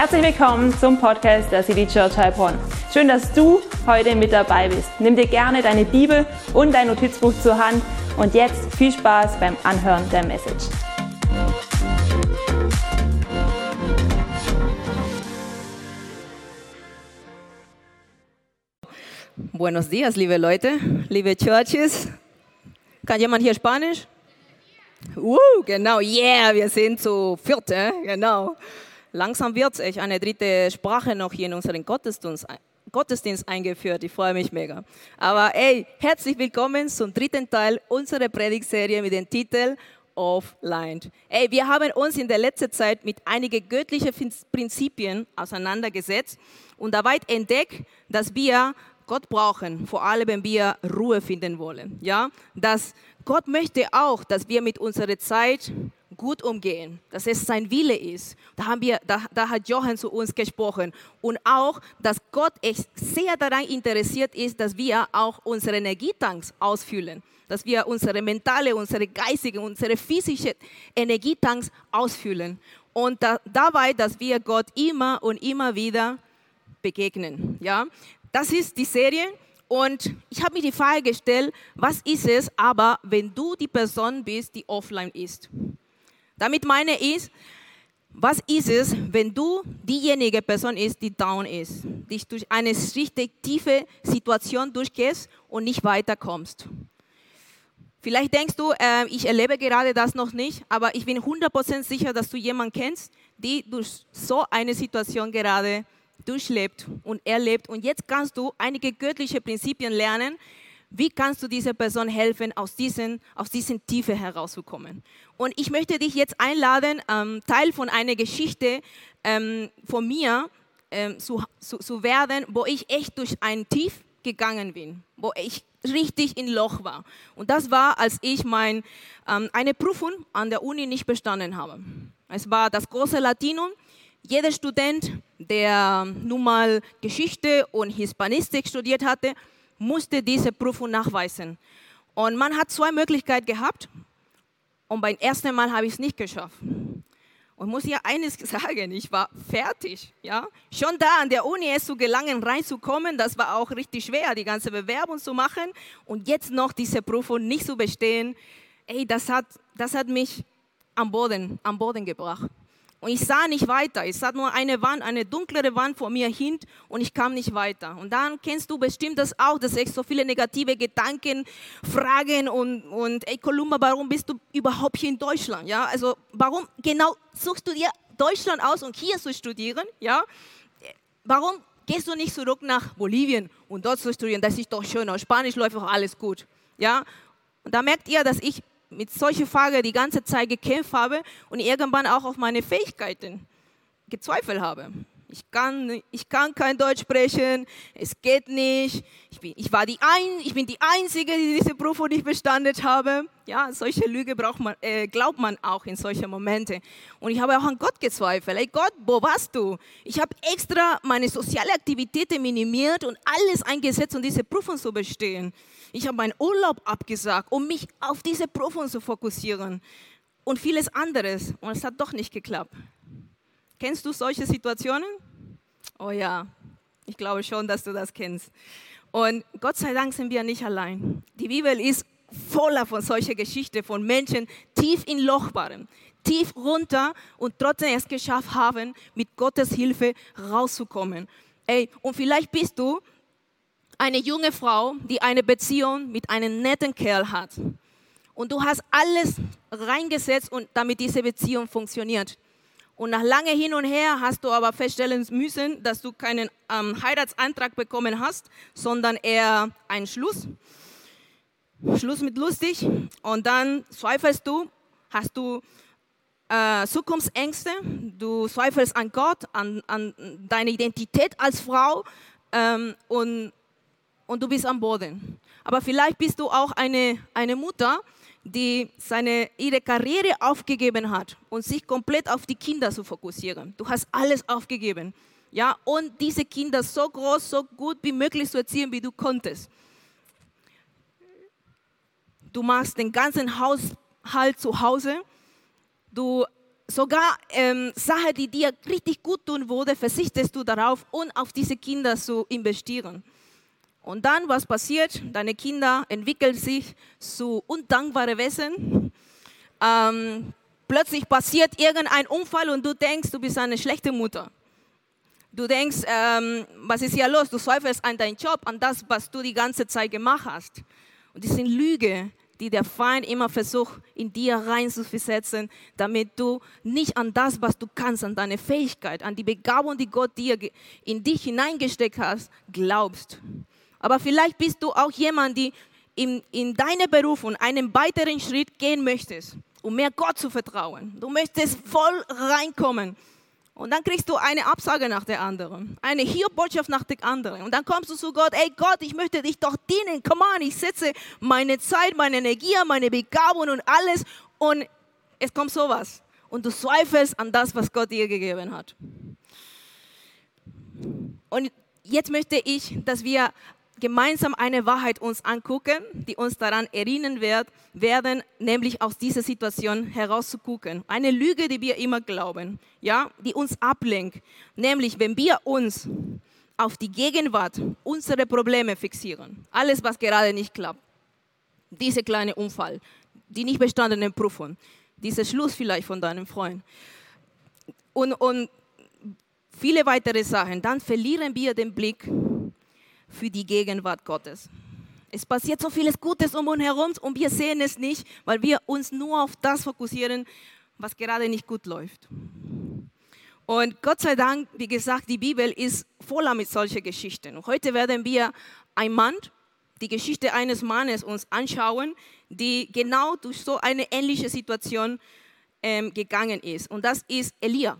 Herzlich willkommen zum Podcast der City Church Heilbronn. Schön, dass du heute mit dabei bist. Nimm dir gerne deine Bibel und dein Notizbuch zur Hand und jetzt viel Spaß beim Anhören der Message. Buenos dias, liebe Leute, liebe Churches. Kann jemand hier Spanisch? Uh, genau, yeah, wir sind zu viert, eh? genau. Langsam wird echt eine dritte Sprache noch hier in unseren Gottesdienst, Gottesdienst eingeführt. Ich freue mich mega. Aber ey, herzlich willkommen zum dritten Teil unserer Predigtserie mit dem Titel Offline. Ey, wir haben uns in der letzten Zeit mit einigen göttlichen Prinzipien auseinandergesetzt und dabei entdeckt, dass wir Gott brauchen, vor allem wenn wir Ruhe finden wollen. Ja, dass Gott möchte auch, dass wir mit unserer Zeit gut umgehen, dass es sein Wille ist. Da, haben wir, da, da hat Johann zu uns gesprochen. Und auch, dass Gott echt sehr daran interessiert ist, dass wir auch unsere Energietanks ausfüllen. Dass wir unsere mentale, unsere geistige, unsere physische Energietanks ausfüllen. Und da, dabei, dass wir Gott immer und immer wieder begegnen. Ja? Das ist die Serie. Und ich habe mir die Frage gestellt, was ist es aber, wenn du die Person bist, die offline ist? Damit meine ich, was ist es, wenn du diejenige Person ist, die down ist, dich durch eine richtig tiefe Situation durchgehst und nicht weiterkommst? Vielleicht denkst du, äh, ich erlebe gerade das noch nicht, aber ich bin 100% sicher, dass du jemanden kennst, die durch so eine Situation gerade durchlebt und erlebt. Und jetzt kannst du einige göttliche Prinzipien lernen. Wie kannst du dieser Person helfen, aus diesen, aus diesen Tiefe herauszukommen? Und ich möchte dich jetzt einladen, ähm, Teil von einer Geschichte ähm, von mir ähm, zu, zu, zu werden, wo ich echt durch ein Tief gegangen bin, wo ich richtig in Loch war. Und das war, als ich mein, ähm, eine Prüfung an der Uni nicht bestanden habe. Es war das große Latinum jeder Student, der nun mal Geschichte und Hispanistik studiert hatte, musste diese Prüfung nachweisen. Und man hat zwei Möglichkeiten gehabt. Und beim ersten Mal habe ich es nicht geschafft. Und muss ja eines sagen, ich war fertig. Ja? Schon da an der Uni es zu gelangen, reinzukommen, das war auch richtig schwer, die ganze Bewerbung zu machen. Und jetzt noch diese Prüfung nicht zu bestehen, ey, das hat, das hat mich am Boden, am Boden gebracht. Und ich sah nicht weiter. Ich sah nur eine Wand, eine dunklere Wand vor mir hin und ich kam nicht weiter. Und dann kennst du bestimmt das auch, dass ich so viele negative Gedanken, Fragen und, und ey Kolumba, warum bist du überhaupt hier in Deutschland? Ja, also warum genau suchst du dir Deutschland aus, um hier zu studieren? Ja, warum gehst du nicht zurück nach Bolivien und dort zu studieren? Das ist doch schön. Auf Spanisch läuft auch alles gut. Ja, und da merkt ihr, dass ich mit solchen Fragen die ganze Zeit gekämpft habe und irgendwann auch auf meine Fähigkeiten gezweifelt habe. Ich kann, ich kann kein Deutsch sprechen, es geht nicht. Ich bin, ich war die ein, ich bin die Einzige, die diese Prüfung nicht bestanden habe. Ja, solche Lüge braucht man, äh, glaubt man auch in solchen Momenten. Und ich habe auch an Gott gezweifelt. Ey Gott, wo warst du? Ich habe extra meine soziale Aktivitäten minimiert und alles eingesetzt, um diese Prüfung zu bestehen. Ich habe meinen Urlaub abgesagt, um mich auf diese Prüfung zu fokussieren und vieles anderes. Und es hat doch nicht geklappt. Kennst du solche Situationen? Oh ja, ich glaube schon, dass du das kennst. Und Gott sei Dank sind wir nicht allein. Die Bibel ist voller von solcher Geschichten von Menschen, tief in Loch waren, tief runter und trotzdem es geschafft haben, mit Gottes Hilfe rauszukommen. Ey, und vielleicht bist du eine junge Frau, die eine Beziehung mit einem netten Kerl hat. Und du hast alles reingesetzt, und damit diese Beziehung funktioniert. Und nach lange hin und her hast du aber feststellen müssen, dass du keinen ähm, Heiratsantrag bekommen hast, sondern eher einen Schluss. Schluss mit lustig. Und dann zweifelst du, hast du äh, Zukunftsängste, du zweifelst an Gott, an, an deine Identität als Frau ähm, und und du bist am Boden. Aber vielleicht bist du auch eine, eine Mutter, die seine, ihre Karriere aufgegeben hat und sich komplett auf die Kinder zu fokussieren. Du hast alles aufgegeben. Ja, und diese Kinder so groß, so gut wie möglich zu erziehen, wie du konntest. Du machst den ganzen Haushalt zu Hause. Du sogar ähm, Sachen, die dir richtig gut tun würde, verzichtest du darauf und auf diese Kinder zu investieren. Und dann, was passiert? Deine Kinder entwickeln sich zu undankbaren Wesen. Ähm, plötzlich passiert irgendein Unfall und du denkst, du bist eine schlechte Mutter. Du denkst, ähm, was ist hier los? Du zweifelst an deinen Job, an das, was du die ganze Zeit gemacht hast. Und das sind Lüge, die der Feind immer versucht, in dir reinzuversetzen, damit du nicht an das, was du kannst, an deine Fähigkeit, an die Begabung, die Gott dir in dich hineingesteckt hat, glaubst. Aber vielleicht bist du auch jemand, die in, in deine Berufung einen weiteren Schritt gehen möchtest, um mehr Gott zu vertrauen. Du möchtest voll reinkommen und dann kriegst du eine Absage nach der anderen, eine Hier-Botschaft nach der anderen. Und dann kommst du zu Gott, ey Gott, ich möchte dich doch dienen. Come on, ich setze meine Zeit, meine Energie, meine Begabung und alles. Und es kommt sowas. Und du zweifelst an das, was Gott dir gegeben hat. Und jetzt möchte ich, dass wir gemeinsam eine Wahrheit uns angucken, die uns daran erinnern wird, werden, nämlich aus dieser Situation herauszugucken. Eine Lüge, die wir immer glauben, ja, die uns ablenkt. Nämlich, wenn wir uns auf die Gegenwart unsere Probleme fixieren, alles, was gerade nicht klappt, dieser kleine Unfall, die nicht bestandene Prüfung, dieser Schluss vielleicht von deinem Freund und, und viele weitere Sachen, dann verlieren wir den Blick für die Gegenwart Gottes. Es passiert so vieles Gutes um uns herum und wir sehen es nicht, weil wir uns nur auf das fokussieren, was gerade nicht gut läuft. Und Gott sei Dank, wie gesagt, die Bibel ist voller mit solchen Geschichten. Und heute werden wir ein Mann, die Geschichte eines Mannes uns anschauen, die genau durch so eine ähnliche Situation ähm, gegangen ist. Und das ist Elia.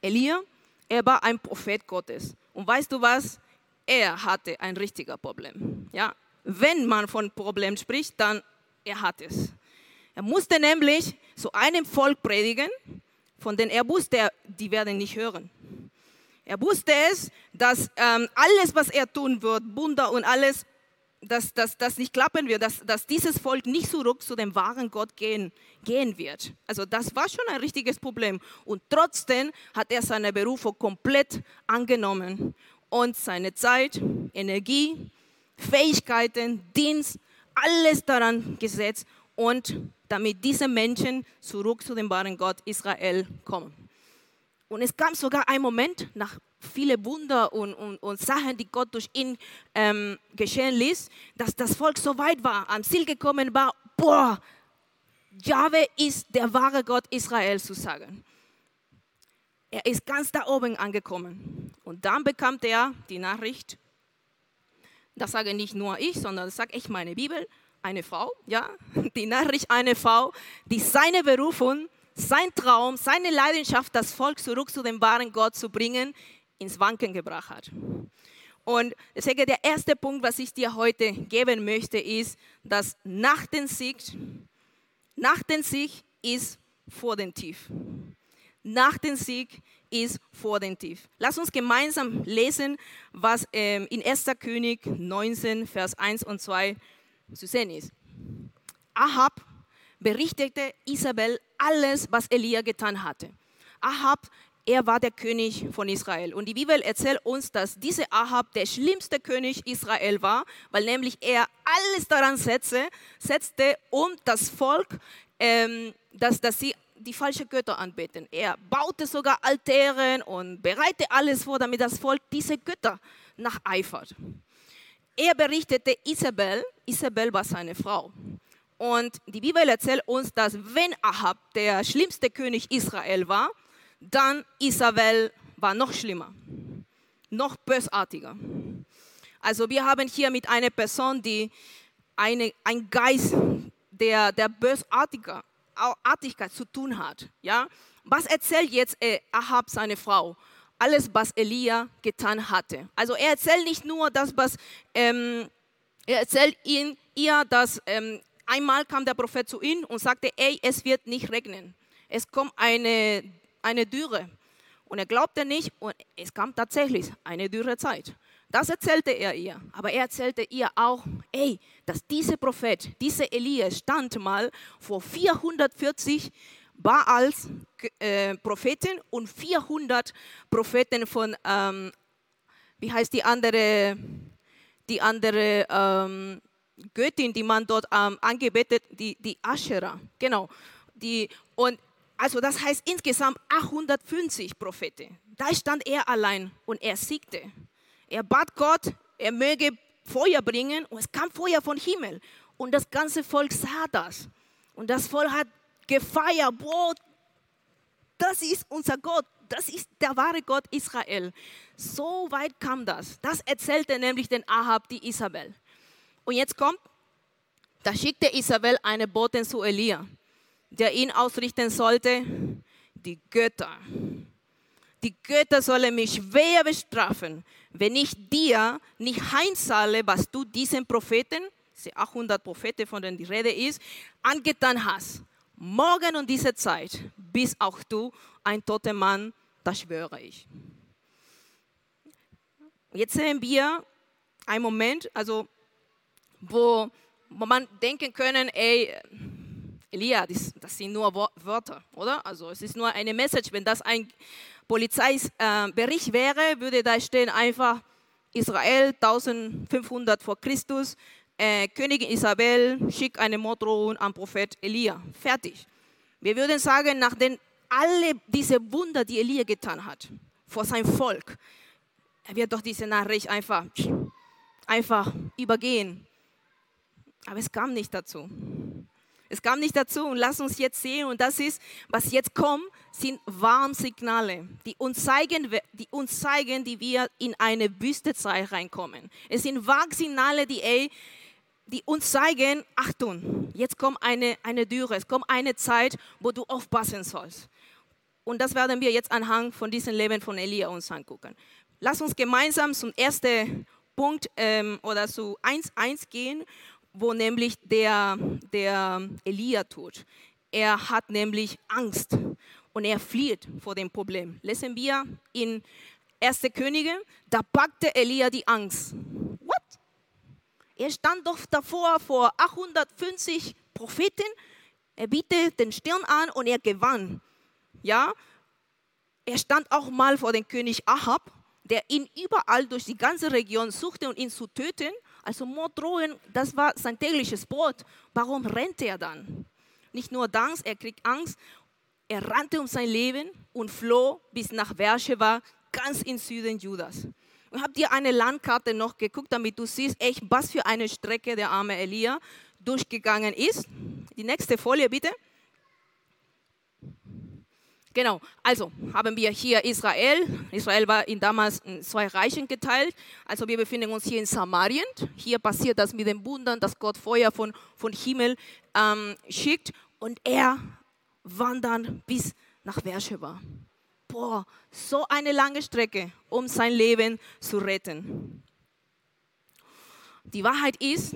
Elia, er war ein Prophet Gottes. Und weißt du was? Er hatte ein richtiger Problem. Ja? Wenn man von Problem spricht, dann er hat es. Er musste nämlich zu einem Volk predigen, von dem er wusste, die werden nicht hören. Er wusste es, dass ähm, alles, was er tun wird, Wunder und alles, dass das nicht klappen wird, dass, dass dieses Volk nicht zurück zu dem wahren Gott gehen, gehen wird. Also das war schon ein richtiges Problem. Und trotzdem hat er seine Berufung komplett angenommen und seine Zeit, Energie, Fähigkeiten, Dienst, alles daran gesetzt und damit diese Menschen zurück zu dem wahren Gott Israel kommen. Und es kam sogar ein Moment nach vielen Wunder und, und, und Sachen, die Gott durch ihn ähm, geschehen ließ, dass das Volk so weit war, am Ziel gekommen war, boah, Jahwe ist der wahre Gott Israel zu sagen. Er ist ganz da oben angekommen. Und dann bekam er die Nachricht, das sage nicht nur ich, sondern das sage ich meine Bibel, eine Frau, ja, die Nachricht einer Frau, die seine Berufung, sein Traum, seine Leidenschaft, das Volk zurück zu dem wahren Gott zu bringen, ins Wanken gebracht hat. Und deswegen der erste Punkt, was ich dir heute geben möchte, ist, dass nach dem Sieg, nach dem Sieg ist vor dem Tief nach dem Sieg ist vor dem Tief. Lass uns gemeinsam lesen, was ähm, in 1. König 19, Vers 1 und 2 zu sehen ist. Ahab berichtete Isabel alles, was Elia getan hatte. Ahab, er war der König von Israel. Und die Bibel erzählt uns, dass dieser Ahab der schlimmste König Israel war, weil nämlich er alles daran setzte, setzte um das Volk, ähm, dass, dass sie die falschen Götter anbeten. Er baute sogar Altären und bereitete alles vor, damit das Volk diese Götter nacheifert. Er berichtete Isabel, Isabel war seine Frau. Und die Bibel erzählt uns, dass wenn Ahab der schlimmste König Israel war, dann Isabel war noch schlimmer, noch bösartiger. Also wir haben hier mit einer Person, die eine, ein Geist der, der bösartiger Artigkeit zu tun hat. Ja? Was erzählt jetzt äh, Ahab seine Frau? Alles, was Elia getan hatte. Also er erzählt nicht nur das, was ähm, er erzählt ihn, ihr, dass ähm, einmal kam der Prophet zu ihm und sagte, ey, es wird nicht regnen. Es kommt eine, eine Dürre. Und er glaubte nicht und es kam tatsächlich eine dürre Zeit. Das erzählte er ihr. Aber er erzählte ihr auch, ey, dass dieser Prophet, dieser Elia stand mal vor 440 Baals äh, Propheten und 400 Propheten von, ähm, wie heißt die andere, die andere ähm, Göttin, die man dort ähm, angebetet, die, die Aschera. Genau. Die, und also das heißt insgesamt 850 Propheten. Da stand er allein und er siegte. Er bat Gott, er möge Feuer bringen und es kam Feuer vom Himmel. Und das ganze Volk sah das. Und das Volk hat gefeiert, boah, das ist unser Gott, das ist der wahre Gott Israel. So weit kam das. Das erzählte nämlich den Ahab die Isabel. Und jetzt kommt, da schickte Isabel eine Botin zu Elia, der ihn ausrichten sollte, die Götter. Die Götter sollen mich schwer bestrafen, wenn ich dir nicht heimzahle, was du diesen Propheten, diese 800 Propheten, von denen die Rede ist, angetan hast. Morgen um diese Zeit bist auch du ein toter Mann, das schwöre ich. Jetzt sehen wir einen Moment, also wo, man denken können, ey, Elia, das, das, sind nur Wörter, oder? Also es ist nur eine Message. Wenn das ein Polizeibericht äh, wäre, würde da stehen einfach Israel 1500 vor Christus, äh, Königin Isabel schickt eine Morddrohung an Prophet Elia. Fertig. Wir würden sagen, nachdem alle diese Wunder, die Elia getan hat, vor sein Volk, er wird doch diese Nachricht einfach, einfach übergehen. Aber es kam nicht dazu. Es kam nicht dazu und lass uns jetzt sehen und das ist, was jetzt kommt, sind Warnsignale, die uns zeigen, die uns zeigen, die wir in eine Wüstezeit reinkommen. Es sind Warnsignale, die, ey, die uns zeigen, Achtung, jetzt kommt eine, eine Dürre, es kommt eine Zeit, wo du aufpassen sollst. Und das werden wir jetzt anhand von diesem Leben von Elia uns angucken. Lass uns gemeinsam zum ersten Punkt ähm, oder zu 1.1 gehen wo nämlich der, der Elia tut. Er hat nämlich Angst und er flieht vor dem Problem. Lesen wir in 1. Könige, da packte Elia die Angst. What? Er stand doch davor vor 850 Propheten. Er bietet den Stirn an und er gewann. Ja, er stand auch mal vor dem König Ahab, der ihn überall durch die ganze Region suchte, um ihn zu töten. Also Morddrohungen, das war sein tägliches Brot. Warum rennt er dann? Nicht nur Angst, er kriegt Angst. Er rannte um sein Leben und floh bis nach Beersheba, ganz im Süden Judas. Und habt ihr eine Landkarte noch geguckt, damit du siehst, echt, was für eine Strecke der arme Elia durchgegangen ist? Die nächste Folie bitte. Genau, also haben wir hier Israel. Israel war in damals in zwei Reichen geteilt. Also wir befinden uns hier in Samarien. Hier passiert das mit den Wundern, dass Gott Feuer von, von Himmel ähm, schickt. Und er wandert bis nach Beersheba. Boah, so eine lange Strecke, um sein Leben zu retten. Die Wahrheit ist,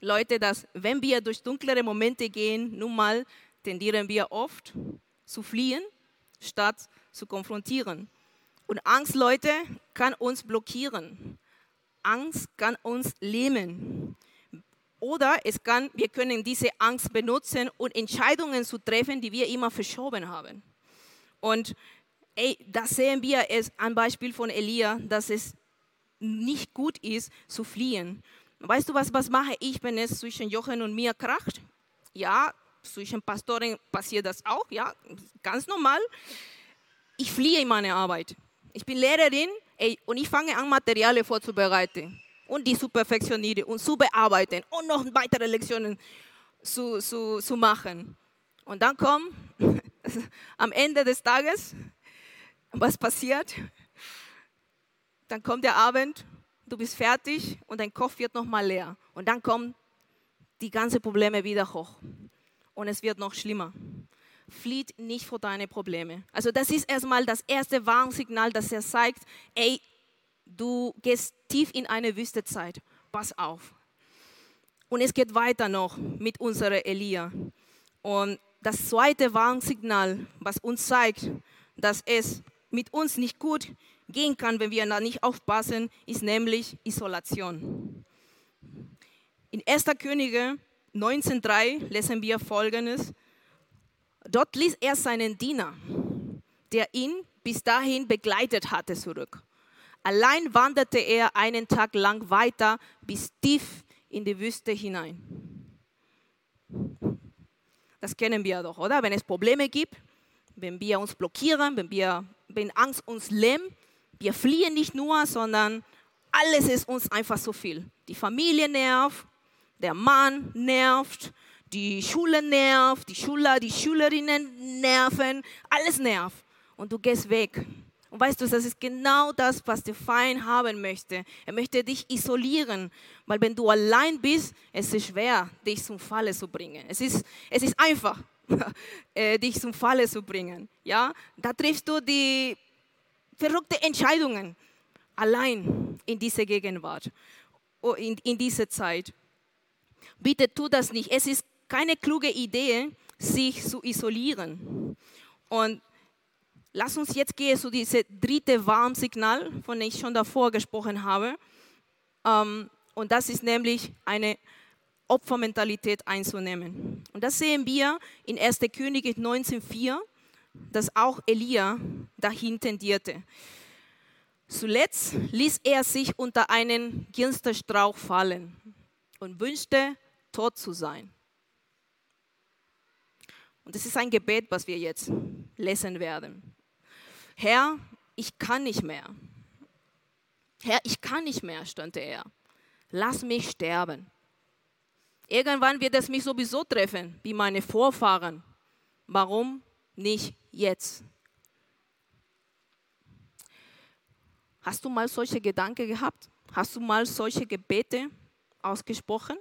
Leute, dass wenn wir durch dunklere Momente gehen, nun mal tendieren wir oft zu fliehen statt zu konfrontieren. Und Angst, Leute, kann uns blockieren. Angst kann uns lähmen. Oder es kann, wir können diese Angst benutzen, um Entscheidungen zu treffen, die wir immer verschoben haben. Und ey, das sehen wir es am Beispiel von Elia, dass es nicht gut ist, zu fliehen. Weißt du was, was mache ich, wenn es zwischen Jochen und mir kracht? Ja, zwischen Pastoren passiert das auch, ja, ganz normal. Ich fliehe in meine Arbeit. Ich bin Lehrerin ey, und ich fange an, Materialien vorzubereiten und die zu perfektionieren und zu bearbeiten und noch weitere Lektionen zu, zu, zu machen. Und dann kommt am Ende des Tages, was passiert? Dann kommt der Abend, du bist fertig und dein Kopf wird nochmal leer. Und dann kommen die ganzen Probleme wieder hoch und es wird noch schlimmer. Flieht nicht vor deine Probleme. Also das ist erstmal das erste Warnsignal, das er zeigt, ey, du gehst tief in eine Wüstezeit. Pass auf. Und es geht weiter noch mit unserer Elia. Und das zweite Warnsignal, was uns zeigt, dass es mit uns nicht gut gehen kann, wenn wir da nicht aufpassen, ist nämlich Isolation. In 1. Könige 19.3 lesen wir folgendes. Dort ließ er seinen Diener, der ihn bis dahin begleitet hatte, zurück. Allein wanderte er einen Tag lang weiter bis tief in die Wüste hinein. Das kennen wir doch, oder? Wenn es Probleme gibt, wenn wir uns blockieren, wenn, wir, wenn Angst uns lähmt, wir fliehen nicht nur, sondern alles ist uns einfach so viel. Die Familie nervt, der Mann nervt, die Schule nervt, die Schüler, die Schülerinnen nerven, alles nervt. Und du gehst weg. Und weißt du, das ist genau das, was der Feind haben möchte. Er möchte dich isolieren, weil wenn du allein bist, es ist schwer, dich zum Falle zu bringen. Es ist, es ist einfach, äh, dich zum Falle zu bringen. Ja, da triffst du die verrückte Entscheidungen allein in dieser Gegenwart, oh, in, in dieser Zeit. Bitte tu das nicht. Es ist keine kluge Idee, sich zu isolieren. Und lass uns jetzt gehen zu diesem dritte Warnsignal, von dem ich schon davor gesprochen habe. Ähm, und das ist nämlich eine Opfermentalität einzunehmen. Und das sehen wir in 1. Könige 19,4, dass auch Elia dahin tendierte. Zuletzt ließ er sich unter einen Ginsterstrauch fallen und wünschte, tot zu sein. Und das ist ein Gebet, was wir jetzt lesen werden. Herr, ich kann nicht mehr. Herr, ich kann nicht mehr, stand er. Lass mich sterben. Irgendwann wird es mich sowieso treffen, wie meine Vorfahren. Warum nicht jetzt? Hast du mal solche Gedanken gehabt? Hast du mal solche Gebete ausgesprochen?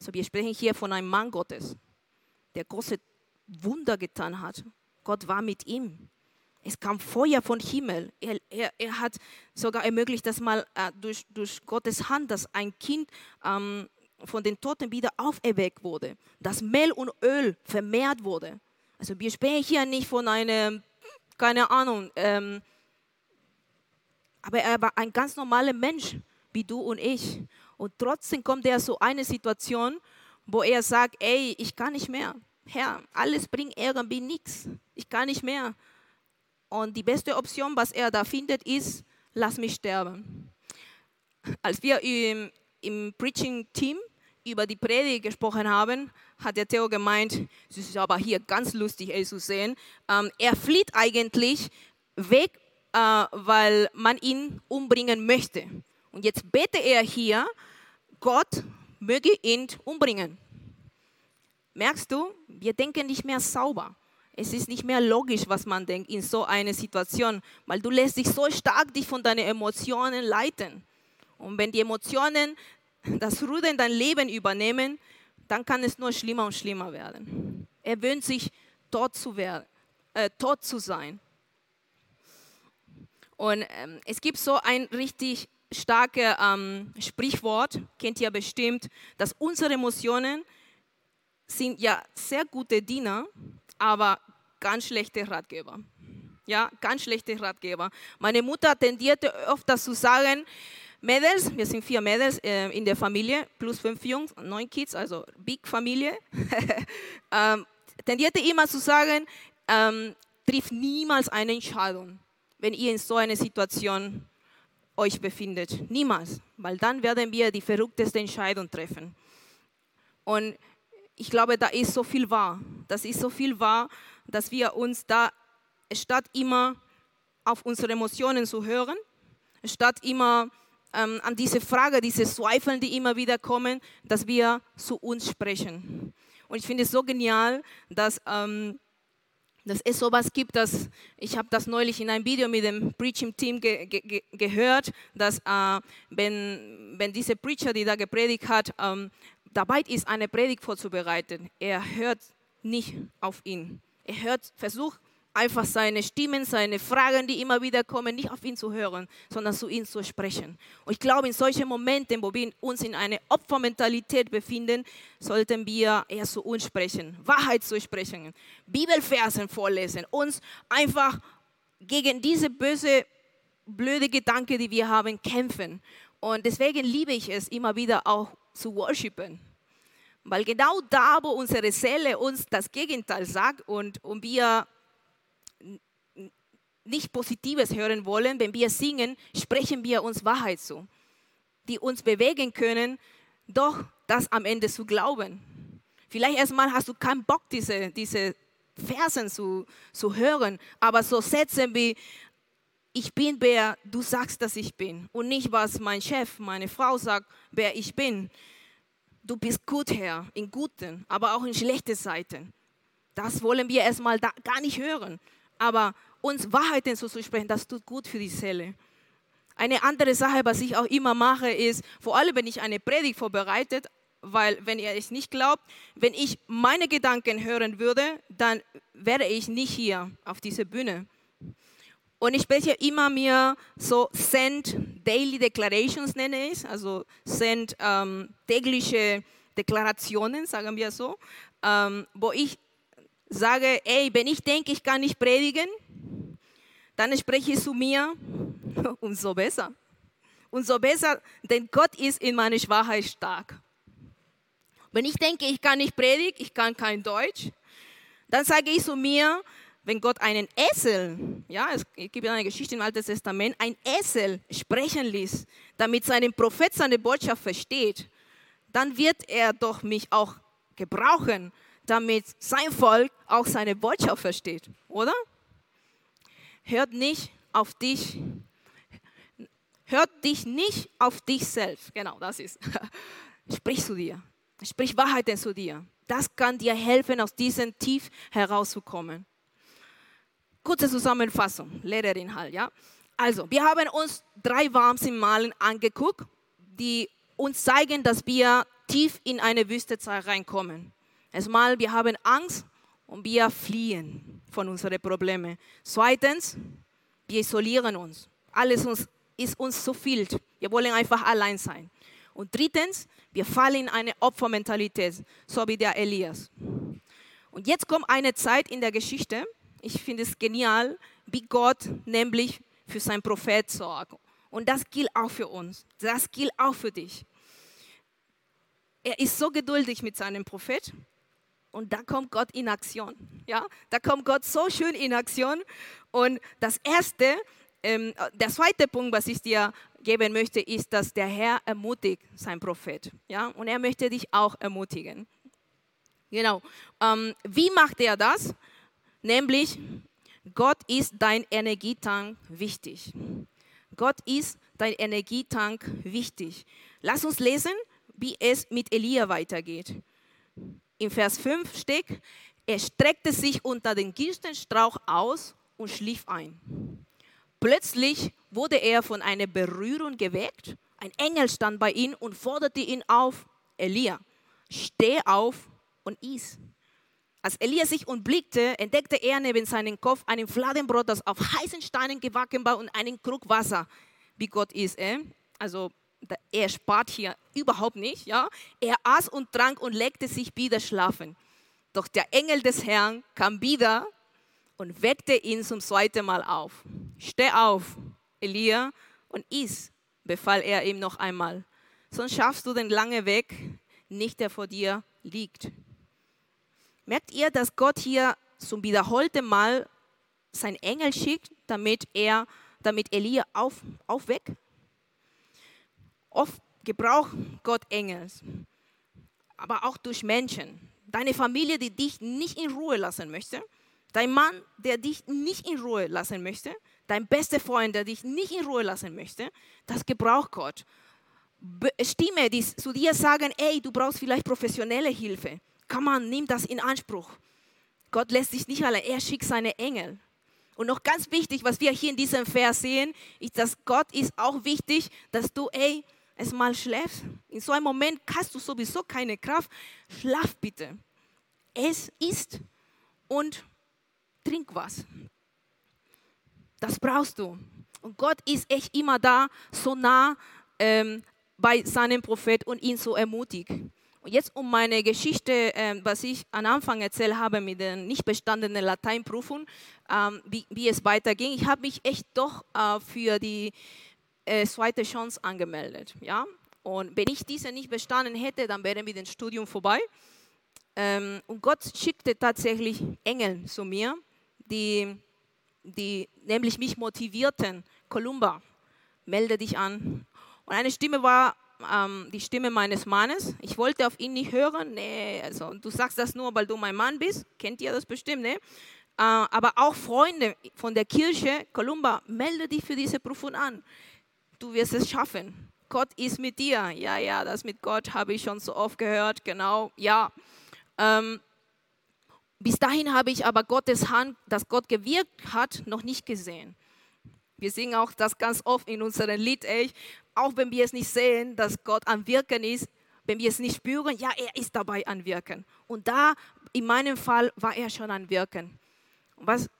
Also wir sprechen hier von einem Mann Gottes, der große Wunder getan hat. Gott war mit ihm. Es kam Feuer vom Himmel. Er, er, er hat sogar ermöglicht, dass mal äh, durch, durch Gottes Hand, dass ein Kind ähm, von den Toten wieder auferweckt wurde, dass Mehl und Öl vermehrt wurde. Also wir sprechen hier nicht von einem, keine Ahnung, ähm, aber er war ein ganz normaler Mensch, wie du und ich. Und trotzdem kommt er so eine Situation, wo er sagt, ey, ich kann nicht mehr. Herr, alles bringt irgendwie nichts. Ich kann nicht mehr. Und die beste Option, was er da findet, ist, lass mich sterben. Als wir im, im Preaching-Team über die Predigt gesprochen haben, hat der Theo gemeint, es ist aber hier ganz lustig ey, zu sehen. Ähm, er flieht eigentlich weg, äh, weil man ihn umbringen möchte. Und jetzt bete er hier, Gott möge ihn umbringen. Merkst du, wir denken nicht mehr sauber. Es ist nicht mehr logisch, was man denkt in so einer Situation, weil du lässt dich so stark dich von deinen Emotionen leiten. Und wenn die Emotionen das Ruder in dein Leben übernehmen, dann kann es nur schlimmer und schlimmer werden. Er wünscht sich, tot zu, werden, äh, tot zu sein. Und ähm, es gibt so ein richtig starkes ähm, Sprichwort, kennt ihr bestimmt, dass unsere Emotionen sind ja sehr gute Diener, aber ganz schlechte Ratgeber. Ja, ganz schlechte Ratgeber. Meine Mutter tendierte oft dazu sagen, Mädels, wir sind vier Mädels äh, in der Familie, plus fünf Jungs, neun Kids, also Big Familie, ähm, tendierte immer zu sagen, ähm, trifft niemals eine Entscheidung, wenn ihr in so einer Situation euch befindet. Niemals, weil dann werden wir die verrückteste Entscheidung treffen. Und ich glaube, da ist so viel wahr. Das ist so viel wahr, dass wir uns da, statt immer auf unsere Emotionen zu hören, statt immer ähm, an diese Frage, diese Zweifeln, die immer wieder kommen, dass wir zu uns sprechen. Und ich finde es so genial, dass, ähm, dass es sowas gibt, dass ich habe das neulich in einem Video mit dem Preaching-Team ge ge gehört, dass äh, wenn, wenn diese Preacher, die da gepredigt hat, ähm, dabei ist, eine Predigt vorzubereiten, er hört nicht auf ihn. Er hört, versucht einfach seine Stimmen, seine Fragen, die immer wieder kommen, nicht auf ihn zu hören, sondern zu ihm zu sprechen. Und ich glaube, in solchen Momenten, wo wir uns in einer Opfermentalität befinden, sollten wir eher zu uns sprechen, Wahrheit zu sprechen, Bibelversen vorlesen, uns einfach gegen diese böse, blöde Gedanken, die wir haben, kämpfen. Und deswegen liebe ich es immer wieder auch zu worshipen Weil genau da, wo unsere Seele uns das Gegenteil sagt und, und wir nicht Positives hören wollen, wenn wir singen, sprechen wir uns Wahrheit zu, die uns bewegen können, doch das am Ende zu glauben. Vielleicht erstmal hast du keinen Bock, diese, diese Versen zu, zu hören, aber so Sätze wie, ich bin, wer du sagst, dass ich bin und nicht, was mein Chef, meine Frau sagt, wer ich bin. Du bist gut, Herr, in guten, aber auch in schlechten Seiten. Das wollen wir erstmal da gar nicht hören. Aber uns Wahrheiten so zu sprechen, das tut gut für die Seele. Eine andere Sache, was ich auch immer mache, ist, vor allem wenn ich eine Predigt vorbereitet, weil wenn ihr es nicht glaubt, wenn ich meine Gedanken hören würde, dann wäre ich nicht hier auf dieser Bühne. Und ich spreche immer mir so Send Daily Declarations nenne ich, also Send ähm, tägliche Deklarationen, sagen wir so, ähm, wo ich sage, ey, wenn ich denke, ich kann nicht predigen, dann spreche ich zu mir, umso besser. Umso besser, denn Gott ist in meiner Schwachheit stark. Wenn ich denke, ich kann nicht predigen, ich kann kein Deutsch, dann sage ich zu mir, wenn Gott einen Esel, ja, es gibt eine Geschichte im Alten Testament, ein Esel sprechen ließ, damit sein Prophet seine Botschaft versteht, dann wird er doch mich auch gebrauchen, damit sein Volk auch seine Botschaft versteht, oder? Hört nicht auf dich, hört dich nicht auf dich selbst. Genau, das ist. Sprich zu dir. Sprich Wahrheiten zu dir. Das kann dir helfen, aus diesem Tief herauszukommen. Kurze Zusammenfassung, Lehrerin ja. Also, wir haben uns drei Warmsignalen angeguckt, die uns zeigen, dass wir tief in eine Wüstezeit reinkommen. Erstmal, wir haben Angst und wir fliehen von unseren Problemen. Zweitens, wir isolieren uns. Alles uns, ist uns zu viel. Wir wollen einfach allein sein. Und drittens, wir fallen in eine Opfermentalität, so wie der Elias. Und jetzt kommt eine Zeit in der Geschichte, ich finde es genial, wie Gott nämlich für seinen Prophet sorgt. Und das gilt auch für uns. Das gilt auch für dich. Er ist so geduldig mit seinem Prophet. Und da kommt Gott in Aktion. Ja, da kommt Gott so schön in Aktion. Und das erste, ähm, der zweite Punkt, was ich dir geben möchte, ist, dass der Herr ermutigt sein Prophet. Ja, und er möchte dich auch ermutigen. Genau. Ähm, wie macht er das? Nämlich, Gott ist dein Energietank wichtig. Gott ist dein Energietank wichtig. Lass uns lesen, wie es mit Elia weitergeht. In Vers 5 steht, er streckte sich unter den Gistenstrauch aus und schlief ein. Plötzlich wurde er von einer Berührung geweckt. Ein Engel stand bei ihm und forderte ihn auf, Elia, steh auf und iss. Als Elia sich umblickte, entdeckte er neben seinem Kopf einen Fladenbrot, das auf heißen Steinen gebacken war und einen Krug Wasser, wie Gott ist. Eh? Also er spart hier überhaupt nicht. Ja? Er aß und trank und legte sich wieder schlafen. Doch der Engel des Herrn kam wieder und weckte ihn zum zweiten Mal auf. Steh auf, Elia, und iss, befahl er ihm noch einmal. Sonst schaffst du den langen Weg nicht, der vor dir liegt. Merkt ihr, dass Gott hier zum wiederholten Mal sein Engel schickt, damit er, damit Elia auf, aufweckt? Oft gebraucht Gott Engels, aber auch durch Menschen. Deine Familie, die dich nicht in Ruhe lassen möchte, dein Mann, der dich nicht in Ruhe lassen möchte, dein bester Freund, der dich nicht in Ruhe lassen möchte, das gebraucht Gott. Stimme, die zu dir sagen, ey, du brauchst vielleicht professionelle Hilfe komm on, nimm das in Anspruch. Gott lässt sich nicht allein, er schickt seine Engel. Und noch ganz wichtig, was wir hier in diesem Vers sehen, ist, dass Gott ist auch wichtig, dass du, ey, erstmal schläfst. In so einem Moment hast du sowieso keine Kraft. Schlaf bitte. Es ist und trink was. Das brauchst du. Und Gott ist echt immer da, so nah ähm, bei seinem Prophet und ihn so ermutigt. Und jetzt um meine Geschichte, äh, was ich am Anfang erzählt habe mit den nicht bestandenen Lateinprüfungen, ähm, wie, wie, es weiterging. Ich habe mich echt doch äh, für die äh, zweite Chance angemeldet. Ja? Und wenn ich diese nicht bestanden hätte, dann wäre mit dem Studium vorbei. Ähm, und Gott schickte tatsächlich Engel zu mir, die, die nämlich mich motivierten. Kolumba, melde dich an. Und eine Stimme war ähm, die Stimme meines Mannes. Ich wollte auf ihn nicht hören. Nee, also du sagst das nur, weil du mein Mann bist. Kennt ihr das bestimmt, ne? Äh, aber auch Freunde von der Kirche, Kolumba, melde dich für diese Prüfung an. Du wirst es schaffen. Gott ist mit dir. Ja, ja, das mit Gott habe ich schon so oft gehört. Genau, ja. Ähm, bis dahin habe ich aber Gottes Hand, dass Gott gewirkt hat, noch nicht gesehen. Wir singen auch das ganz oft in unserem Lied, ey, auch wenn wir es nicht sehen, dass Gott am Wirken ist, wenn wir es nicht spüren, ja, er ist dabei am Wirken. Und da, in meinem Fall, war er schon am Wirken. Was,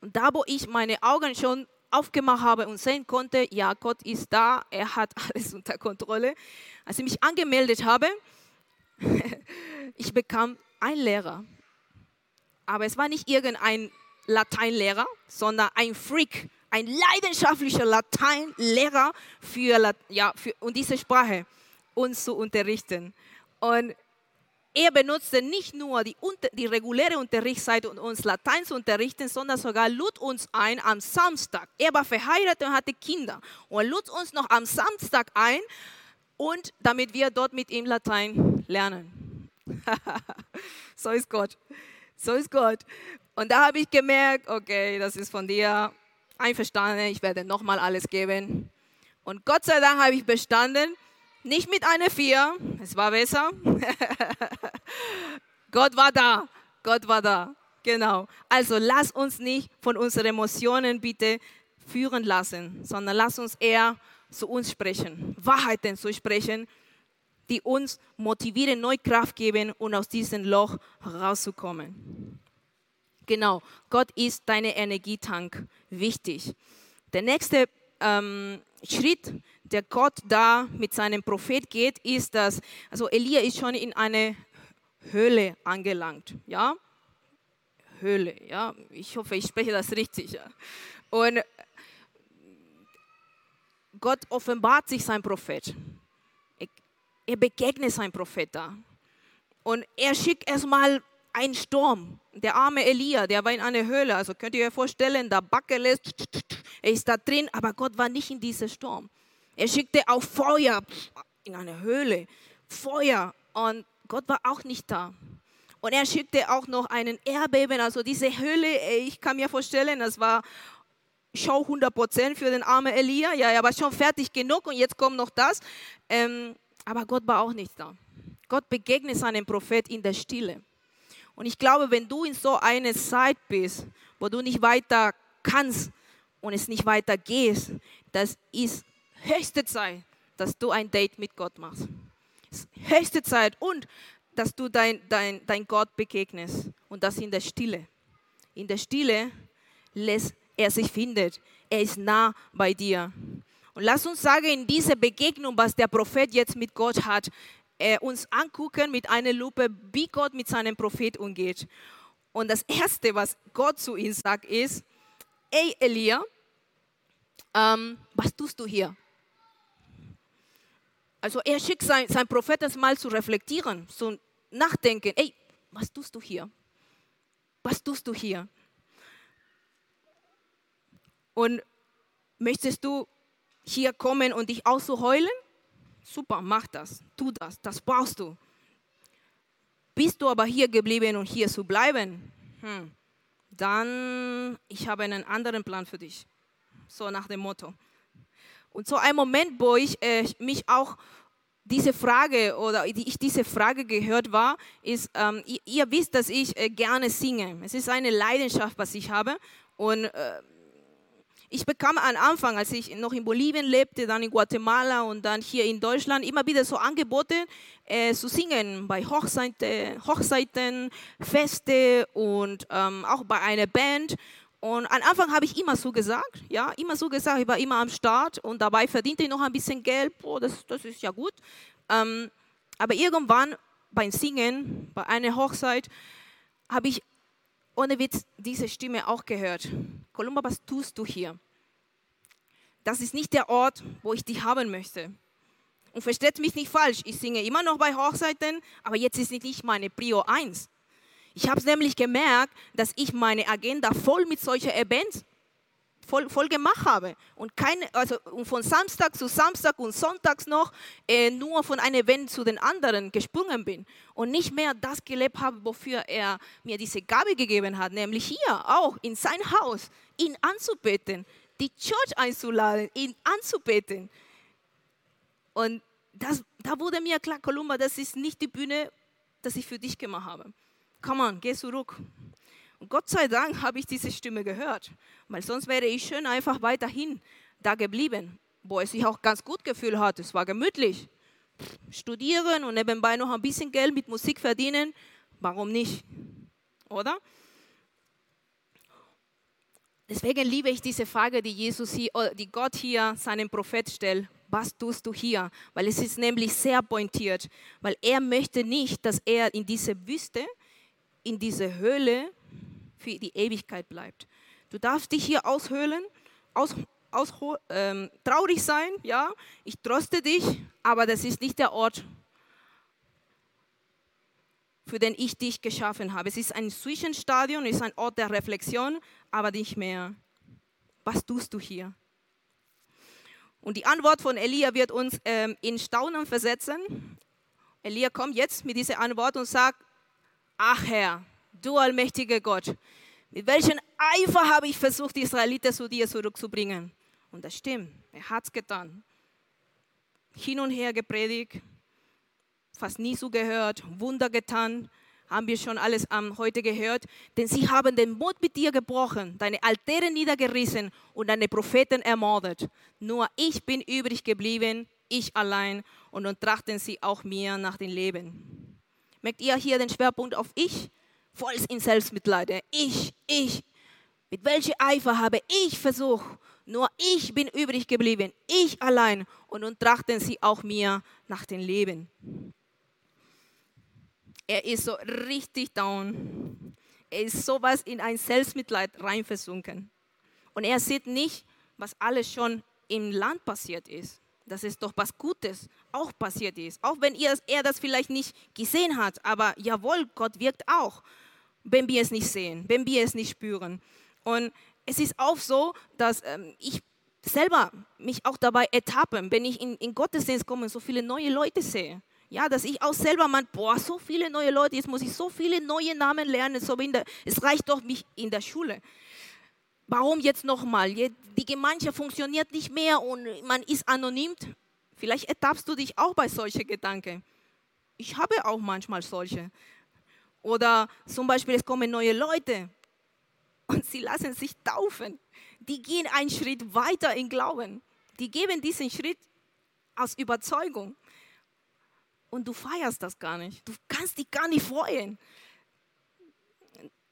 und da, wo ich meine Augen schon aufgemacht habe und sehen konnte, ja, Gott ist da, er hat alles unter Kontrolle. Als ich mich angemeldet habe, ich bekam einen Lehrer. Aber es war nicht irgendein Lateinlehrer, sondern ein Freak, ein leidenschaftlicher Lateinlehrer für, ja, für und diese Sprache uns zu unterrichten. Und er benutzte nicht nur die, die reguläre Unterrichtszeit, um uns Latein zu unterrichten, sondern sogar lud uns ein am Samstag. Er war verheiratet und hatte Kinder. Und er lud uns noch am Samstag ein, und damit wir dort mit ihm Latein lernen. so ist Gott. So ist Gott. Und da habe ich gemerkt, okay, das ist von dir einverstanden, ich werde nochmal alles geben. Und Gott sei Dank habe ich bestanden, nicht mit einer Vier, es war besser. Gott war da, Gott war da, genau. Also lass uns nicht von unseren Emotionen bitte führen lassen, sondern lass uns eher zu uns sprechen, Wahrheiten zu sprechen, die uns motivieren, neue Kraft geben und aus diesem Loch rauszukommen. Genau, Gott ist deine Energietank wichtig. Der nächste ähm, Schritt, der Gott da mit seinem Prophet geht, ist, dass, also Elia ist schon in eine Höhle angelangt, ja? Höhle, ja? Ich hoffe, ich spreche das richtig. Ja? Und Gott offenbart sich sein Prophet. Er begegnet sein Prophet da. Und er schickt erstmal einen Sturm der arme Elia, der war in einer Höhle. Also könnt ihr euch vorstellen, da Backel ist, er ist da drin, aber Gott war nicht in diesem Sturm. Er schickte auch Feuer in eine Höhle. Feuer. Und Gott war auch nicht da. Und er schickte auch noch einen Erdbeben. Also diese Höhle, ich kann mir vorstellen, das war Show 100% für den armen Elia. Ja, er war schon fertig genug und jetzt kommt noch das. Ähm, aber Gott war auch nicht da. Gott begegnet seinem Prophet in der Stille. Und ich glaube, wenn du in so einer Zeit bist, wo du nicht weiter kannst und es nicht weiter gehst, das ist höchste Zeit, dass du ein Date mit Gott machst. höchste Zeit und dass du dein, dein, dein Gott begegnest und das in der Stille. In der Stille lässt er sich findet. Er ist nah bei dir. Und lass uns sagen, in dieser Begegnung, was der Prophet jetzt mit Gott hat, äh, uns angucken mit einer Lupe, wie Gott mit seinem Prophet umgeht. Und das Erste, was Gott zu ihm sagt, ist, ey Elia, ähm, was tust du hier? Also er schickt sein, sein Propheten mal zu reflektieren, zu nachdenken, ey, was tust du hier? Was tust du hier? Und möchtest du hier kommen und dich auszuheulen? Super, mach das, tu das, das brauchst du. Bist du aber hier geblieben und hier zu bleiben, hm, dann ich habe einen anderen Plan für dich. So nach dem Motto. Und so ein Moment, wo ich äh, mich auch diese Frage oder die ich diese Frage gehört war, ist, ähm, ihr, ihr, wisst, dass ich äh, gerne singe. Es ist eine Leidenschaft, was ich habe. Und äh, ich bekam am Anfang, als ich noch in Bolivien lebte, dann in Guatemala und dann hier in Deutschland, immer wieder so Angebote äh, zu singen bei Hochzeiten, Hochzeiten Feste und ähm, auch bei einer Band. Und am Anfang habe ich immer so gesagt, ja, immer so gesagt, ich war immer am Start und dabei verdiente ich noch ein bisschen Geld, oh, das, das ist ja gut. Ähm, aber irgendwann beim Singen, bei einer Hochzeit, habe ich ohne Witz diese Stimme auch gehört. Columba, was tust du hier? Das ist nicht der Ort, wo ich dich haben möchte. Und versteht mich nicht falsch, ich singe immer noch bei Hochzeiten, aber jetzt ist nicht meine Prio 1. Ich habe nämlich gemerkt, dass ich meine Agenda voll mit solchen Events voll, voll gemacht habe. Und, keine, also, und von Samstag zu Samstag und sonntags noch äh, nur von einem Event zu den anderen gesprungen bin. Und nicht mehr das gelebt habe, wofür er mir diese Gabe gegeben hat, nämlich hier auch in sein Haus, ihn anzubeten, die Church einzuladen, ihn anzubeten. Und das, da wurde mir klar, Kolumba, das ist nicht die Bühne, die ich für dich gemacht habe. Komm on, geh zurück. Und Gott sei Dank habe ich diese Stimme gehört, weil sonst wäre ich schön einfach weiterhin da geblieben, wo es sich auch ganz gut gefühlt hat. Es war gemütlich. Studieren und nebenbei noch ein bisschen Geld mit Musik verdienen, warum nicht? Oder? Deswegen liebe ich diese Frage, die, Jesus hier, die Gott hier seinem Prophet stellt. Was tust du hier? Weil es ist nämlich sehr pointiert. Weil er möchte nicht, dass er in diese Wüste, in diese Höhle für die Ewigkeit bleibt. Du darfst dich hier aushöhlen, aus, aus, ähm, traurig sein, ja, ich tröste dich, aber das ist nicht der Ort, für den ich dich geschaffen habe. Es ist ein Zwischenstadion, es ist ein Ort der Reflexion, aber nicht mehr. Was tust du hier? Und die Antwort von Elia wird uns ähm, in Staunen versetzen. Elia kommt jetzt mit dieser Antwort und sagt, ach Herr, du allmächtiger Gott, mit welchem Eifer habe ich versucht, die Israeliten zu dir zurückzubringen. Und das stimmt, er hat es getan. Hin und her gepredigt, fast nie so gehört, Wunder getan, haben wir schon alles ähm, heute gehört. Denn sie haben den Mut mit dir gebrochen, deine Altäre niedergerissen und deine Propheten ermordet. Nur ich bin übrig geblieben, ich allein, und nun trachten sie auch mir nach dem Leben. Merkt ihr hier den Schwerpunkt auf ich? Voll in Selbstmitleid. Ich, ich. Mit welchem Eifer habe ich versucht? Nur ich bin übrig geblieben, ich allein. Und nun trachten sie auch mir nach dem Leben. Er ist so richtig down. Er ist sowas in ein Selbstmitleid reinversunken. Und er sieht nicht, was alles schon im Land passiert ist. Dass es doch was Gutes auch passiert ist. Auch wenn er das vielleicht nicht gesehen hat. Aber jawohl, Gott wirkt auch wenn wir es nicht sehen, wenn wir es nicht spüren. Und es ist auch so, dass ähm, ich selber mich auch dabei ertappe, wenn ich in, in Gottesdienst komme und so viele neue Leute sehe. Ja, dass ich auch selber meine, boah, so viele neue Leute, jetzt muss ich so viele neue Namen lernen, so der, es reicht doch mich in der Schule. Warum jetzt nochmal? Die Gemeinschaft funktioniert nicht mehr und man ist anonym. Vielleicht ertappst du dich auch bei solchen Gedanken. Ich habe auch manchmal solche. Oder zum Beispiel, es kommen neue Leute und sie lassen sich taufen. Die gehen einen Schritt weiter im Glauben. Die geben diesen Schritt aus Überzeugung. Und du feierst das gar nicht. Du kannst dich gar nicht freuen.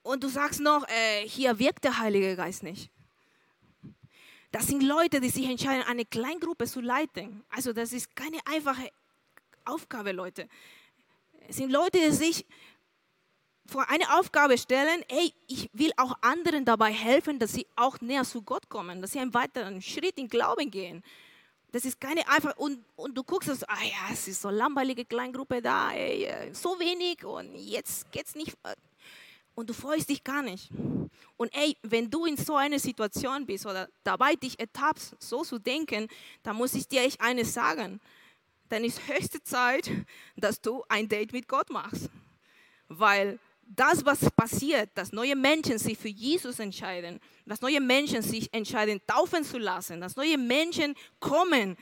Und du sagst noch, äh, hier wirkt der Heilige Geist nicht. Das sind Leute, die sich entscheiden, eine Kleingruppe zu leiten. Also das ist keine einfache Aufgabe, Leute. Es sind Leute, die sich vor eine Aufgabe stellen, hey, ich will auch anderen dabei helfen, dass sie auch näher zu Gott kommen, dass sie einen weiteren Schritt in Glauben gehen. Das ist keine einfach, und, und du guckst so, ah ja, es ist so eine langweilige Kleingruppe da, ey, äh, so wenig und jetzt geht's nicht. Äh, und du freust dich gar nicht. Und ey, wenn du in so einer Situation bist oder dabei dich ertappst, so zu denken, dann muss ich dir echt eines sagen. Dann ist höchste Zeit, dass du ein Date mit Gott machst. Weil das, was passiert, dass neue Menschen sich für Jesus entscheiden, dass neue Menschen sich entscheiden, taufen zu lassen, dass neue Menschen kommen,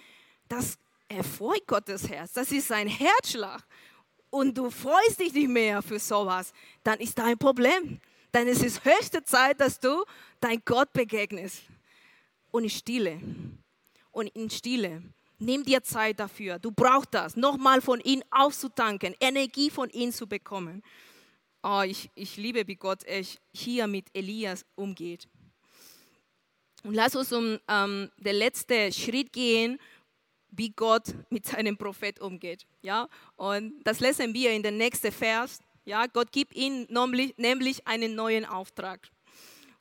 das erfreut Gottes Herz. Das ist sein Herzschlag. Und du freust dich nicht mehr für sowas, dann ist da ein Problem. Dann ist es höchste Zeit, dass du dein Gott begegnest. Und in Stille. Und in Stille. Nimm dir Zeit dafür. Du brauchst das, nochmal von ihm aufzutanken, Energie von ihm zu bekommen oh, ich, ich liebe, wie Gott hier mit Elias umgeht. Und lass uns um ähm, den letzten Schritt gehen, wie Gott mit seinem Prophet umgeht. Ja? Und das lesen wir in den nächsten Vers. Ja? Gott gibt ihm nämlich einen neuen Auftrag.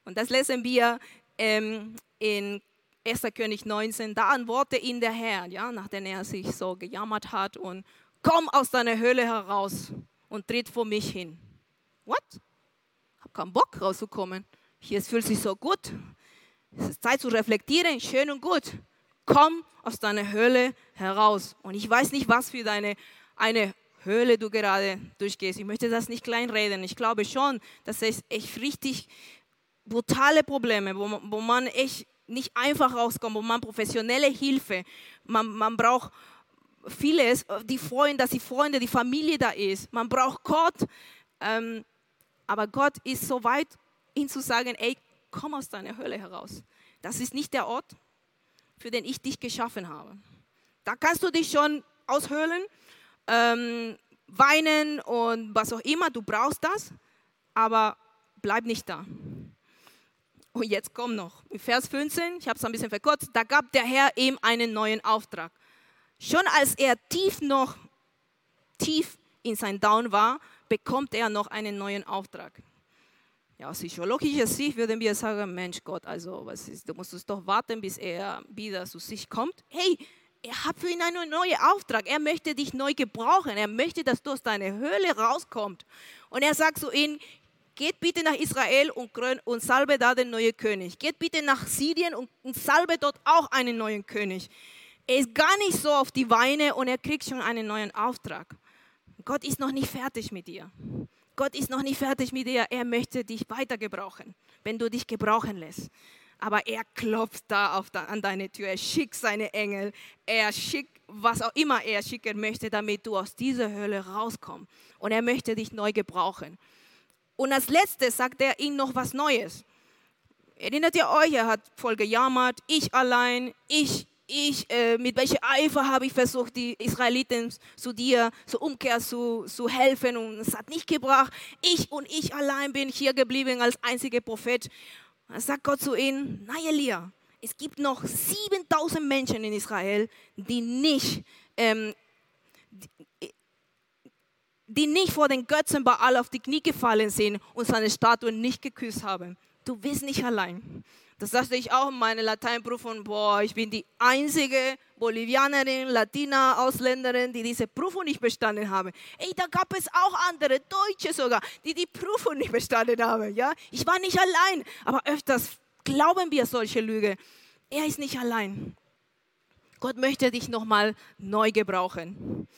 Und das lesen wir ähm, in 1. König 19, da antwortete ihn der Herr, ja, nachdem er sich so gejammert hat und komm aus deiner Höhle heraus und tritt vor mich hin. What? Hab keinen Bock rauszukommen. Hier es fühlt sich so gut. Es ist Zeit zu reflektieren, schön und gut. Komm aus deiner Höhle heraus. Und ich weiß nicht, was für deine eine Höhle du gerade durchgehst. Ich möchte das nicht kleinreden. Ich glaube schon, dass es echt richtig brutale Probleme, wo wo man echt nicht einfach rauskommt, wo man professionelle Hilfe, man, man braucht vieles, die Freunde, dass die Freunde, die Familie da ist. Man braucht Gott, ähm, aber Gott ist so weit, ihm zu sagen, ey, komm aus deiner Hölle heraus. Das ist nicht der Ort, für den ich dich geschaffen habe. Da kannst du dich schon aushöhlen, ähm, weinen und was auch immer, du brauchst das, aber bleib nicht da. Und jetzt kommt noch, in Vers 15, ich habe es ein bisschen verkürzt, da gab der Herr ihm einen neuen Auftrag. Schon als er tief noch, tief in sein Down war, bekommt er noch einen neuen Auftrag. Ja, aus psychologischer Sicht würden wir sagen, Mensch Gott, also was ist, du musst doch warten, bis er wieder zu sich kommt. Hey, er hat für ihn einen neuen Auftrag. Er möchte dich neu gebrauchen. Er möchte, dass du aus deiner Höhle rauskommst. Und er sagt zu ihnen, geht bitte nach Israel und, und salbe da den neuen König. Geht bitte nach Syrien und, und salbe dort auch einen neuen König. Er ist gar nicht so auf die Weine und er kriegt schon einen neuen Auftrag. Gott ist noch nicht fertig mit dir. Gott ist noch nicht fertig mit dir. Er möchte dich weiter gebrauchen, wenn du dich gebrauchen lässt. Aber er klopft da auf an deine Tür. Er schickt seine Engel. Er schickt, was auch immer er schicken möchte, damit du aus dieser Hölle rauskommst. Und er möchte dich neu gebrauchen. Und als letztes sagt er ihnen noch was Neues. Erinnert ihr euch, er hat voll gejammert, ich allein, ich, ich, äh, mit welchem Eifer habe ich versucht, die Israeliten zu dir, zur Umkehr zu, zu helfen und es hat nicht gebracht. Ich und ich allein bin hier geblieben als einziger Prophet. Dann sagt Gott zu ihnen, nein Elia, es gibt noch 7000 Menschen in Israel, die nicht, ähm, die, die nicht vor den Götzen Baal auf die Knie gefallen sind und seine Statuen nicht geküsst haben. Du bist nicht allein. Das sagte ich auch in meiner Lateinprüfung. Boah, ich bin die einzige Bolivianerin, Latina, Ausländerin, die diese Prüfung nicht bestanden habe. Ey, da gab es auch andere, Deutsche sogar, die die Prüfung nicht bestanden haben. Ja? Ich war nicht allein, aber öfters glauben wir solche Lüge. Er ist nicht allein. Gott möchte dich nochmal neu gebrauchen.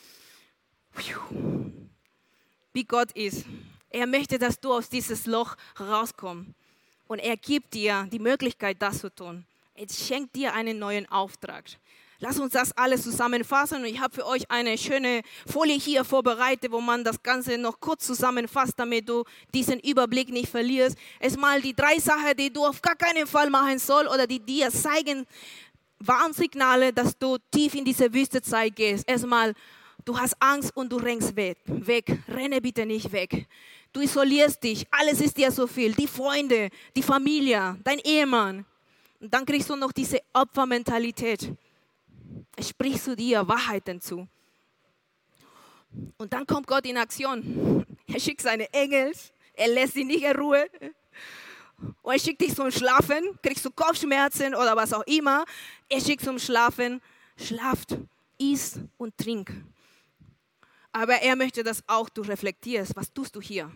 Wie Gott ist. Er möchte, dass du aus dieses Loch rauskommst. Und er gibt dir die Möglichkeit, das zu tun. Er schenkt dir einen neuen Auftrag. Lass uns das alles zusammenfassen. Und ich habe für euch eine schöne Folie hier vorbereitet, wo man das Ganze noch kurz zusammenfasst, damit du diesen Überblick nicht verlierst. Erstmal die drei Sachen, die du auf gar keinen Fall machen sollst oder die dir zeigen, Warnsignale, dass du tief in diese Wüstezeit gehst. Erstmal, du hast Angst und du rennst weg. Weg. Renne bitte nicht weg. Du isolierst dich, alles ist dir so viel, die Freunde, die Familie, dein Ehemann. Und dann kriegst du noch diese Opfermentalität. Er spricht zu dir Wahrheiten zu. Und dann kommt Gott in Aktion. Er schickt seine Engel, er lässt sie nicht in Ruhe. Und er schickt dich zum Schlafen, kriegst du Kopfschmerzen oder was auch immer. Er schickt zum Schlafen, schlaft, isst und trink. Aber er möchte, dass auch du reflektierst, was tust du hier?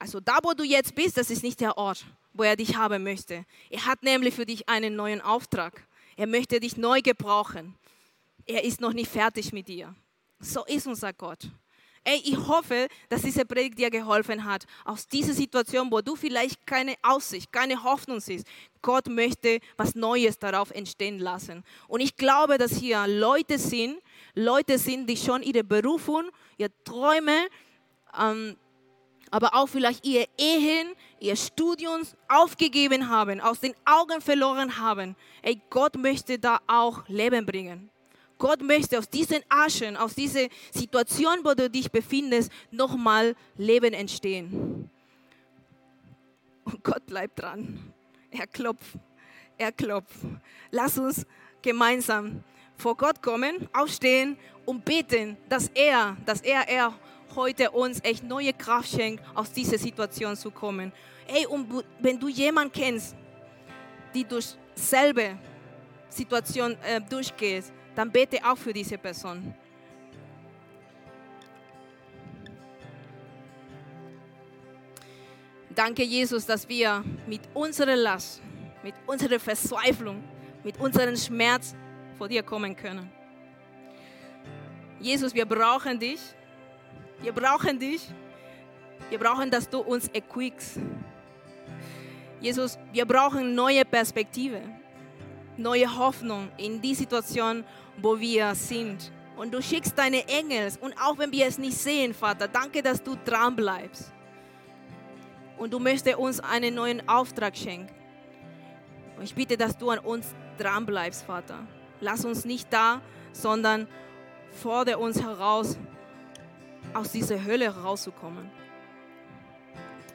Also da, wo du jetzt bist, das ist nicht der Ort, wo er dich haben möchte. Er hat nämlich für dich einen neuen Auftrag. Er möchte dich neu gebrauchen. Er ist noch nicht fertig mit dir. So ist unser Gott. Ey, ich hoffe, dass diese Predigt dir geholfen hat, aus dieser Situation, wo du vielleicht keine Aussicht, keine Hoffnung siehst. Gott möchte was Neues darauf entstehen lassen. Und ich glaube, dass hier Leute sind, Leute sind, die schon ihre Berufung, ihre Träume, ähm, aber auch vielleicht ihr Ehen, ihr Studium aufgegeben haben, aus den Augen verloren haben. Ey, Gott möchte da auch Leben bringen. Gott möchte aus diesen Aschen, aus dieser Situation, wo du dich befindest, nochmal Leben entstehen. Und Gott bleibt dran. Er klopft. Er klopft. Lass uns gemeinsam vor Gott kommen, aufstehen und beten, dass er, dass er, er heute uns echt neue Kraft schenkt, aus dieser Situation zu kommen. Ey, und wenn du jemanden kennst, die durch selbe Situation äh, durchgehst, dann bete auch für diese Person. Danke, Jesus, dass wir mit unserer Last, mit unserer Verzweiflung, mit unserem Schmerz vor dir kommen können. Jesus, wir brauchen dich. Wir brauchen dich. Wir brauchen, dass du uns equickst. Jesus, wir brauchen neue Perspektive, neue Hoffnung in die Situation, wo wir sind. Und du schickst deine Engel. Und auch wenn wir es nicht sehen, Vater, danke, dass du dran bleibst. Und du möchtest uns einen neuen Auftrag schenken. Und ich bitte, dass du an uns dran bleibst, Vater. Lass uns nicht da, sondern fordere uns heraus, aus dieser Hölle herauszukommen.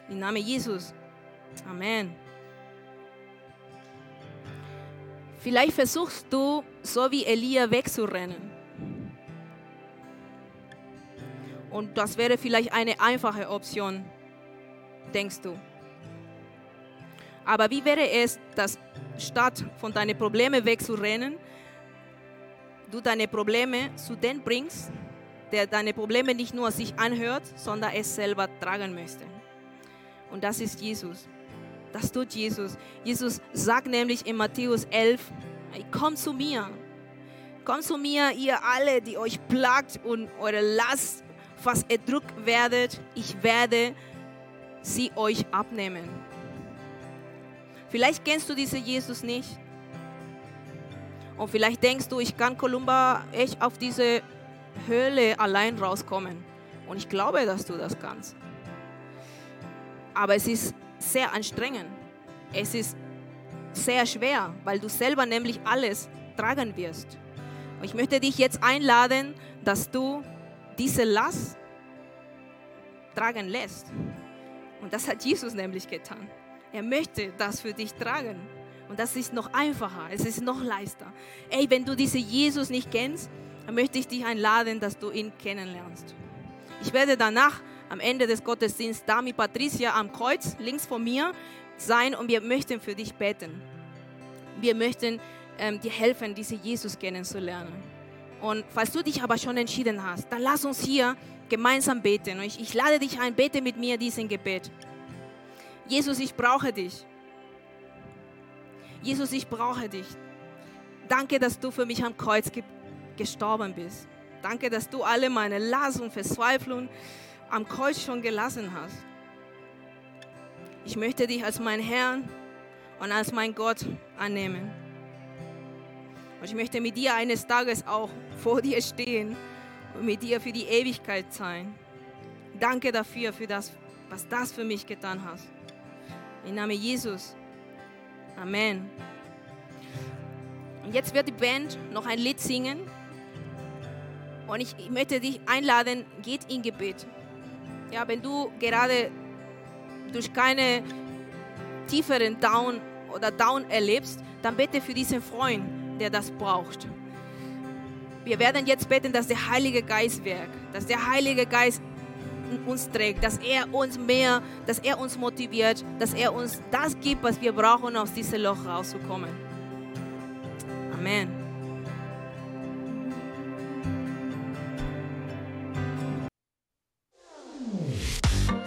Im Namen Jesus. Amen. Vielleicht versuchst du, so wie Elia, wegzurennen. Und das wäre vielleicht eine einfache Option, denkst du. Aber wie wäre es, dass statt von deinen Problemen wegzurennen, du deine Probleme zu dem bringst, der deine Probleme nicht nur sich anhört, sondern es selber tragen möchte. Und das ist Jesus. Das tut Jesus. Jesus sagt nämlich in Matthäus 11, komm zu mir. Komm zu mir, ihr alle, die euch plagt und eure Last fast erdrückt werdet. Ich werde sie euch abnehmen. Vielleicht kennst du diesen Jesus nicht. Und vielleicht denkst du, ich kann Kolumba echt auf diese Höhle allein rauskommen. Und ich glaube, dass du das kannst. Aber es ist sehr anstrengend. Es ist sehr schwer, weil du selber nämlich alles tragen wirst. Und ich möchte dich jetzt einladen, dass du diese Last tragen lässt. Und das hat Jesus nämlich getan. Er möchte das für dich tragen. Und das ist noch einfacher, es ist noch leichter. Ey, wenn du diesen Jesus nicht kennst, möchte ich dich einladen, dass du ihn kennenlernst. Ich werde danach am Ende des Gottesdienstes da mit Patricia am Kreuz links von mir sein und wir möchten für dich beten. Wir möchten ähm, dir helfen, diesen Jesus kennenzulernen. Und falls du dich aber schon entschieden hast, dann lass uns hier gemeinsam beten. Ich, ich lade dich ein, bete mit mir diesen Gebet. Jesus, ich brauche dich. Jesus, ich brauche dich. Danke, dass du für mich am Kreuz ge gestorben bist. Danke, dass du alle meine Last und Verzweiflung am Kreuz schon gelassen hast. Ich möchte dich als mein Herrn und als mein Gott annehmen. Und ich möchte mit dir eines Tages auch vor dir stehen und mit dir für die Ewigkeit sein. Danke dafür, für das, was das für mich getan hast. Im Namen Jesus. Amen. Und jetzt wird die Band noch ein Lied singen. Und ich, möchte dich einladen, geht in Gebet. Ja, wenn du gerade durch keine tieferen Down oder Down erlebst, dann bete für diesen Freund, der das braucht. Wir werden jetzt beten, dass der Heilige Geist wirkt, dass der Heilige Geist uns trägt, dass er uns mehr, dass er uns motiviert, dass er uns das gibt, was wir brauchen, um aus diesem Loch rauszukommen. Amen.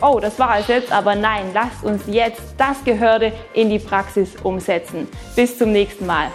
oh, das war es jetzt, aber nein, lasst uns jetzt das Gehörte in die Praxis umsetzen. Bis zum nächsten Mal.